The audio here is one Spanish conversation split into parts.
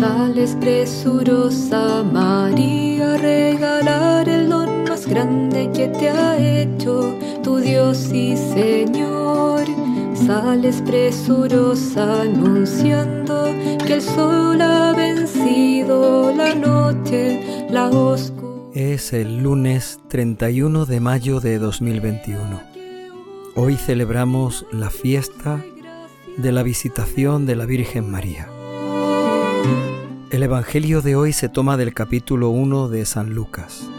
Sales presurosa María a regalar el don más grande que te ha hecho tu Dios y Señor. Sales presurosa anunciando que el sol ha vencido la noche, la oscuridad. Es el lunes 31 de mayo de 2021. Hoy celebramos la fiesta de la visitación de la Virgen María. El Evangelio de hoy se toma del capítulo 1 de San Lucas.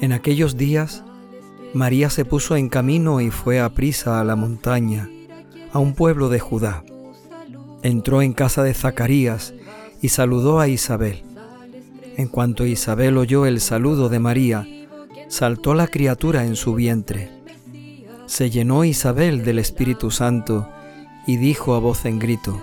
En aquellos días, María se puso en camino y fue a prisa a la montaña, a un pueblo de Judá. Entró en casa de Zacarías y saludó a Isabel. En cuanto Isabel oyó el saludo de María, saltó la criatura en su vientre. Se llenó Isabel del Espíritu Santo y dijo a voz en grito,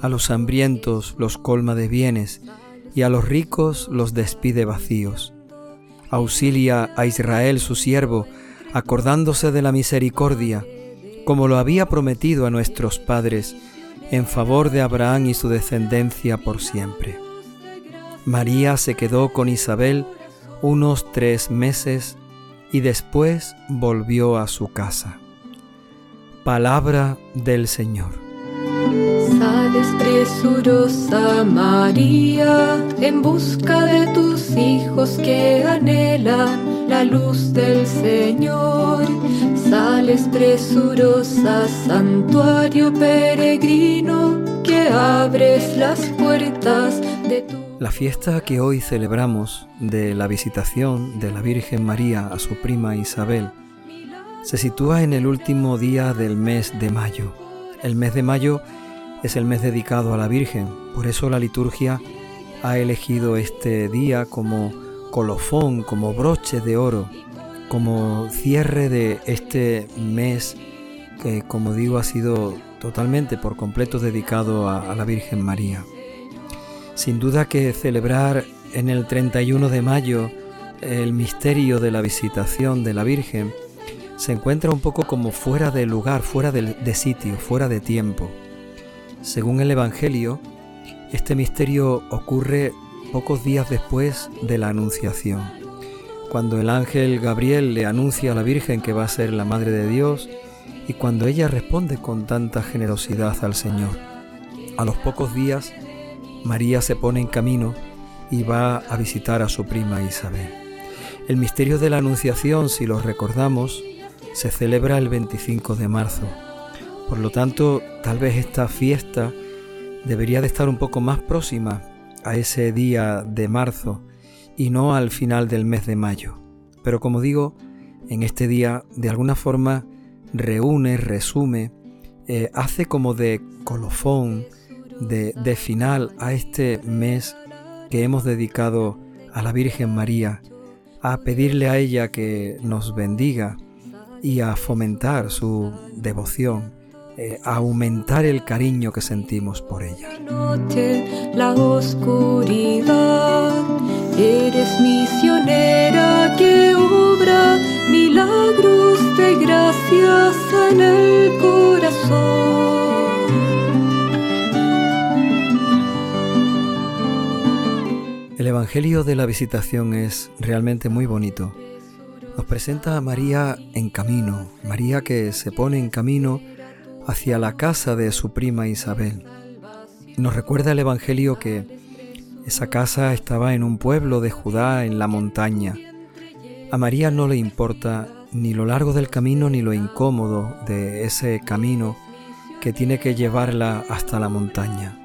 A los hambrientos los colma de bienes, y a los ricos los despide vacíos auxilia a Israel su siervo, acordándose de la misericordia, como lo había prometido a nuestros padres, en favor de Abraham y su descendencia por siempre. María se quedó con Isabel unos tres meses y después volvió a su casa. Palabra del Señor. Sales presurosa María en busca de tus hijos que anhelan la luz del Señor. Sales presurosa santuario peregrino que abres las puertas de tu... La fiesta que hoy celebramos de la visitación de la Virgen María a su prima Isabel se sitúa en el último día del mes de mayo. El mes de mayo es el mes dedicado a la Virgen. Por eso la liturgia ha elegido este día como colofón, como broche de oro, como cierre de este mes que, como digo, ha sido totalmente por completo dedicado a, la Virgen María. Sin duda que celebrar en el 31 de mayo el misterio de la visitación de la Virgen se encuentra un poco como fuera de lugar, fuera de sitio, fuera de tiempo. Según el Evangelio, este misterio ocurre pocos días después de la Anunciación, cuando el ángel Gabriel le anuncia a la Virgen que va a ser la Madre de Dios y cuando ella responde con tanta generosidad al Señor. A los pocos días, María se pone en camino y va a visitar a su prima Isabel. El misterio de la Anunciación, si lo recordamos, se celebra el 25 de marzo por lo tanto, tal vez esta fiesta debería de estar un poco más próxima a ese día de marzo y no al final del mes de mayo. Pero como digo, en este día de alguna forma reúne, resume, eh, hace como de colofón, de, de final a este mes que hemos dedicado a la Virgen María, a pedirle a ella que nos bendiga y a fomentar su devoción eh, aumentar el cariño que sentimos por ella. la oscuridad, eres misionera que obra milagros de gracias en el corazón. El Evangelio de la Visitación es realmente muy bonito. Nos presenta a María en camino, María que se pone en camino hacia la casa de su prima Isabel. Nos recuerda el Evangelio que Esa casa estaba en un pueblo de Judá en la montaña. A María no le importa ni lo largo del camino ni lo incómodo de ese camino que tiene que llevarla hasta la montaña.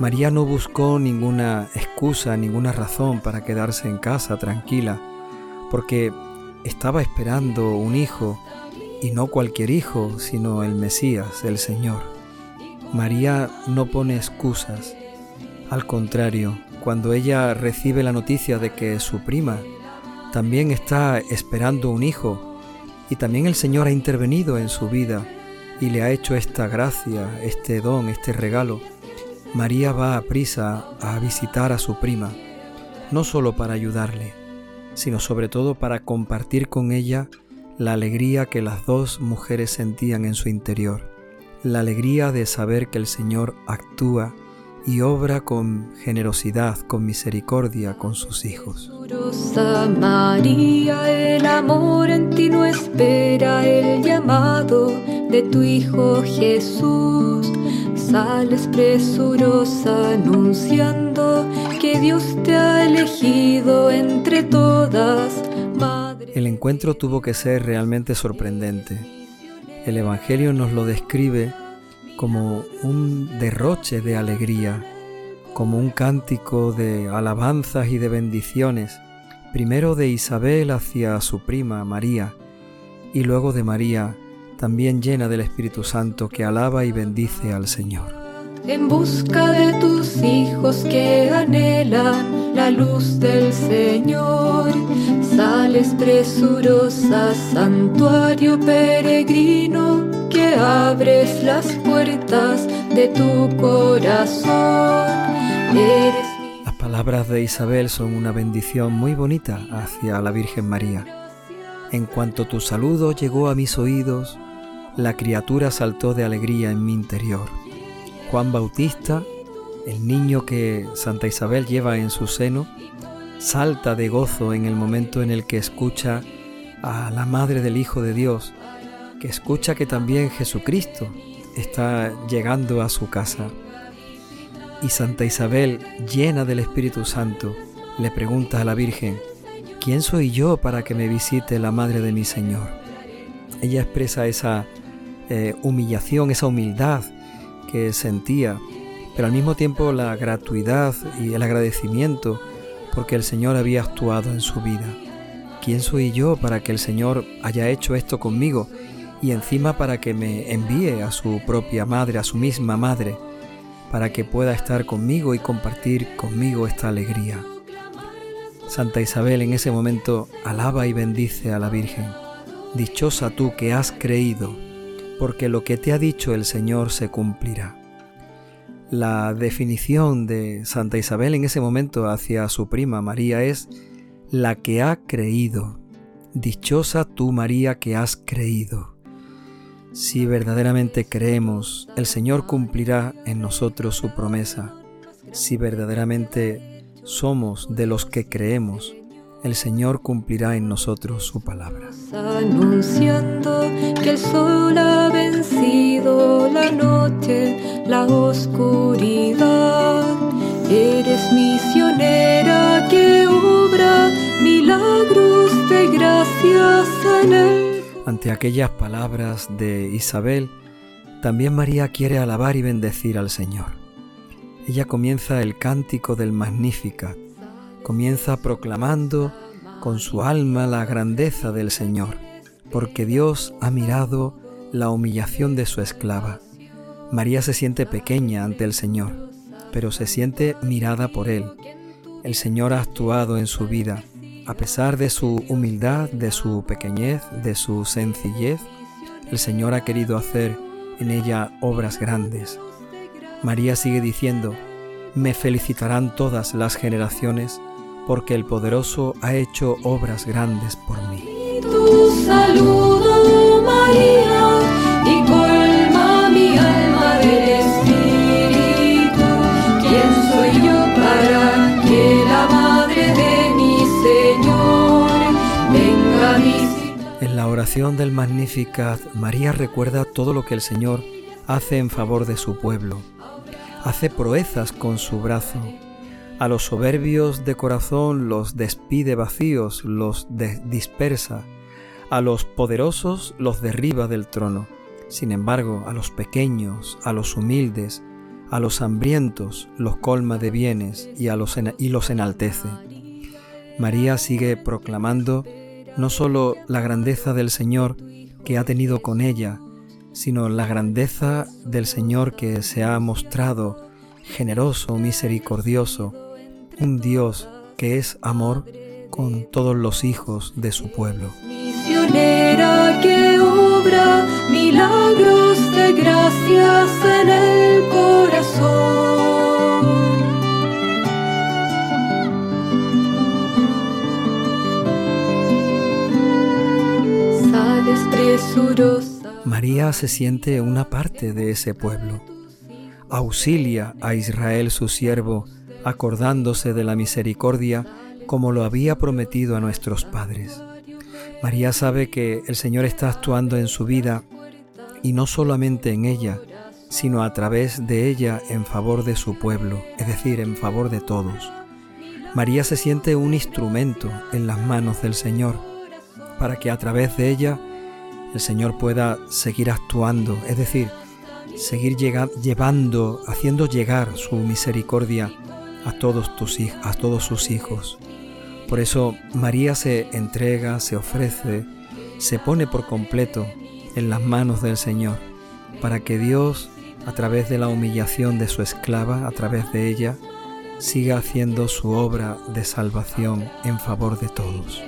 María no buscó ninguna excusa, ninguna razón para quedarse en casa tranquila, porque estaba esperando un hijo, y no cualquier hijo, sino el Mesías, el Señor. María no pone excusas, al contrario, cuando ella recibe la noticia de que su prima también está esperando un hijo, y también el Señor ha intervenido en su vida y le ha hecho esta gracia, este don, este regalo, María va a prisa a visitar a su prima, no solo para ayudarle, sino sobre todo para compartir con ella la alegría que las dos mujeres sentían en su interior, la alegría de saber que el Señor actúa y obra con generosidad, con misericordia con sus hijos. María, el amor en ti no espera el llamado de tu Hijo Jesús sales presurosa anunciando que Dios te ha elegido entre todas. El encuentro tuvo que ser realmente sorprendente. El Evangelio nos lo describe como un derroche de alegría, como un cántico de alabanzas y de bendiciones, primero de Isabel hacia su prima María, y luego de María también llena del Espíritu Santo que alaba y bendice al Señor. En busca de tus hijos que anhelan la luz del Señor, sales presurosa, santuario peregrino, que abres las puertas de tu corazón. Las palabras de Isabel son una bendición muy bonita hacia la Virgen María. En cuanto tu saludo llegó a mis oídos, la criatura saltó de alegría en mi interior. Juan Bautista, el niño que Santa Isabel lleva en su seno, salta de gozo en el momento en el que escucha a la Madre del Hijo de Dios, que escucha que también Jesucristo está llegando a su casa. Y Santa Isabel, llena del Espíritu Santo, le pregunta a la Virgen, ¿quién soy yo para que me visite la Madre de mi Señor? Ella expresa esa eh, humillación, esa humildad que sentía, pero al mismo tiempo la gratuidad y el agradecimiento porque el Señor había actuado en su vida. ¿Quién soy yo para que el Señor haya hecho esto conmigo y encima para que me envíe a su propia madre, a su misma madre, para que pueda estar conmigo y compartir conmigo esta alegría? Santa Isabel en ese momento alaba y bendice a la Virgen. Dichosa tú que has creído porque lo que te ha dicho el Señor se cumplirá. La definición de Santa Isabel en ese momento hacia su prima María es la que ha creído. Dichosa tú María que has creído. Si verdaderamente creemos, el Señor cumplirá en nosotros su promesa. Si verdaderamente somos de los que creemos, el Señor cumplirá en nosotros su palabra. Anunciando que el sol ha vencido la noche, la oscuridad. Eres misionera que obra milagros de gracias en él. Ante aquellas palabras de Isabel, también María quiere alabar y bendecir al Señor. Ella comienza el cántico del Magnificat comienza proclamando con su alma la grandeza del Señor, porque Dios ha mirado la humillación de su esclava. María se siente pequeña ante el Señor, pero se siente mirada por Él. El Señor ha actuado en su vida, a pesar de su humildad, de su pequeñez, de su sencillez, el Señor ha querido hacer en ella obras grandes. María sigue diciendo, me felicitarán todas las generaciones porque el poderoso ha hecho obras grandes por mí. Tu saludo, María, y colma mi alma del Espíritu. ¿Quién soy yo para que la madre de mi Señor venga a visitar? En la oración del Magnificat, María recuerda todo lo que el Señor hace en favor de su pueblo. Hace proezas con su brazo A los soberbios de corazón los despide vacíos, los dispersa. A los poderosos los derriba del trono. Sin embargo, a los pequeños, a los humildes, a los hambrientos los colma de bienes y, los, los enaltece. María sigue proclamando no solo la grandeza del Señor que ha tenido con ella, sino la grandeza del Señor que se ha mostrado generoso, misericordioso, un Dios que es amor con todos los hijos de su pueblo. Misionera que obra milagros de gracias en el corazón. María se siente una parte de ese pueblo. Auxilia a Israel su siervo, acordándose de la misericordia como lo había prometido a nuestros padres. María sabe que el Señor está actuando en su vida y no solamente en ella, sino a través de ella en favor de su pueblo, es decir, en favor de todos. María se siente un instrumento en las manos del Señor, para que a través de ella el Señor pueda seguir actuando, es decir, seguir llevando, haciendo llegar su misericordia a todos, tus, a todos sus hijos. Por eso María se entrega, se ofrece, se pone por completo en las manos del Señor, para que Dios, a través de la humillación de su esclava, a través de ella, siga haciendo su obra de salvación en favor de todos.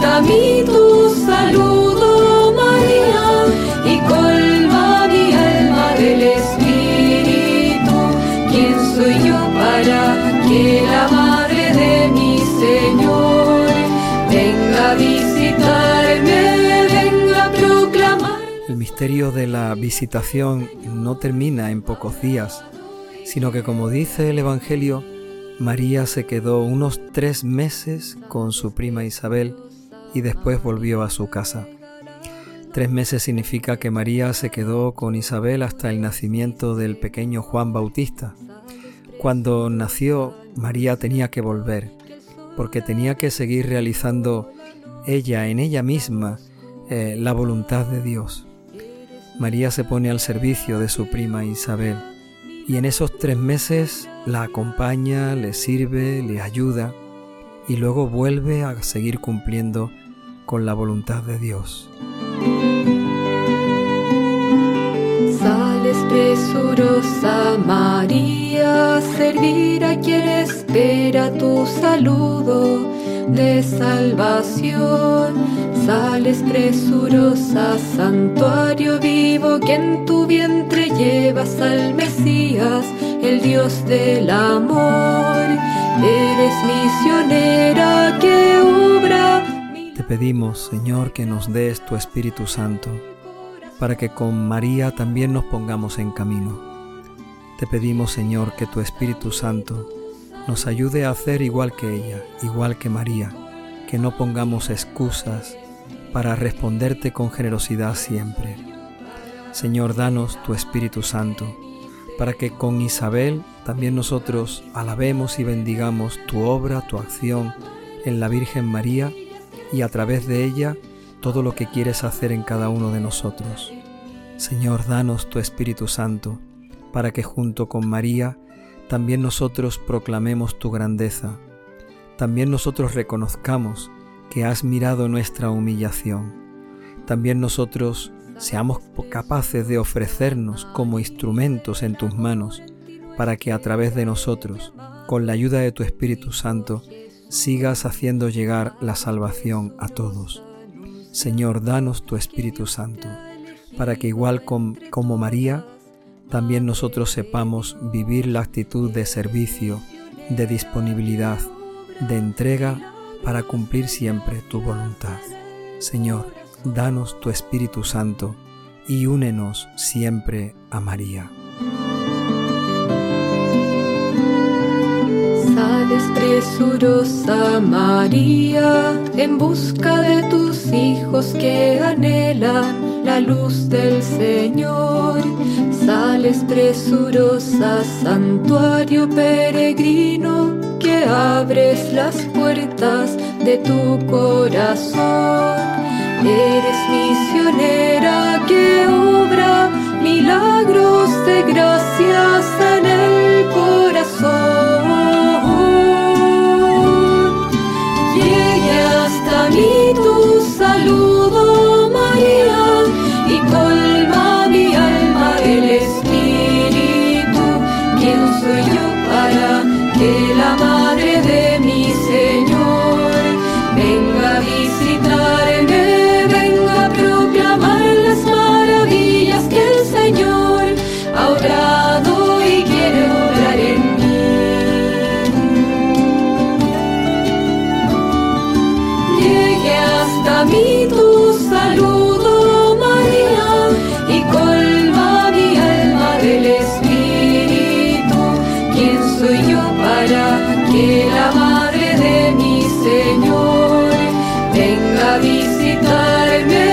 hasta mí tu saludo, misterio de la visitación no termina en pocos días, sino que como dice el Evangelio, María se quedó unos tres meses con su prima Isabel y después volvió a su casa. Tres meses significa que María se quedó con Isabel hasta el nacimiento del pequeño Juan Bautista. Cuando nació, María tenía que volver, porque tenía que seguir realizando ella en ella misma eh, la voluntad de Dios. María se pone al servicio de su prima Isabel y en esos tres meses la acompaña, le sirve, le ayuda y luego vuelve a seguir cumpliendo con la voluntad de Dios. Sales presurosa María, servir a quien espera tu saludo de salvación. Sales presurosa, santuario vivo, que en tu vientre llevas al Mesías, el Dios del amor. Eres misionera que obra. Te pedimos, Señor, que nos des tu Espíritu Santo, para que con María también nos pongamos en camino. Te pedimos, Señor, que tu Espíritu Santo nos ayude a hacer igual que ella, igual que María, que no pongamos excusas para responderte con generosidad siempre. Señor, danos tu Espíritu Santo, para que con Isabel también nosotros alabemos y bendigamos tu obra, tu acción en la Virgen María y a través de ella todo lo que quieres hacer en cada uno de nosotros. Señor, danos tu Espíritu Santo, para que junto con María también nosotros proclamemos tu grandeza. También nosotros reconozcamos que has mirado nuestra humillación. También nosotros seamos capaces de ofrecernos como instrumentos en tus manos para que a través de nosotros, con la ayuda de tu Espíritu Santo, sigas haciendo llegar la salvación a todos. Señor, danos tu Espíritu Santo, para que igual como María, también nosotros sepamos vivir la actitud de servicio, de disponibilidad, de entrega para cumplir siempre tu voluntad. Señor, danos tu Espíritu Santo y únenos siempre a María. Sales presurosa María en busca de tus hijos que anhelan la luz del Señor. Sales presurosa santuario peregrino abres las puertas de tu corazón. Eres misionera que obra milagros de gracias visitarme.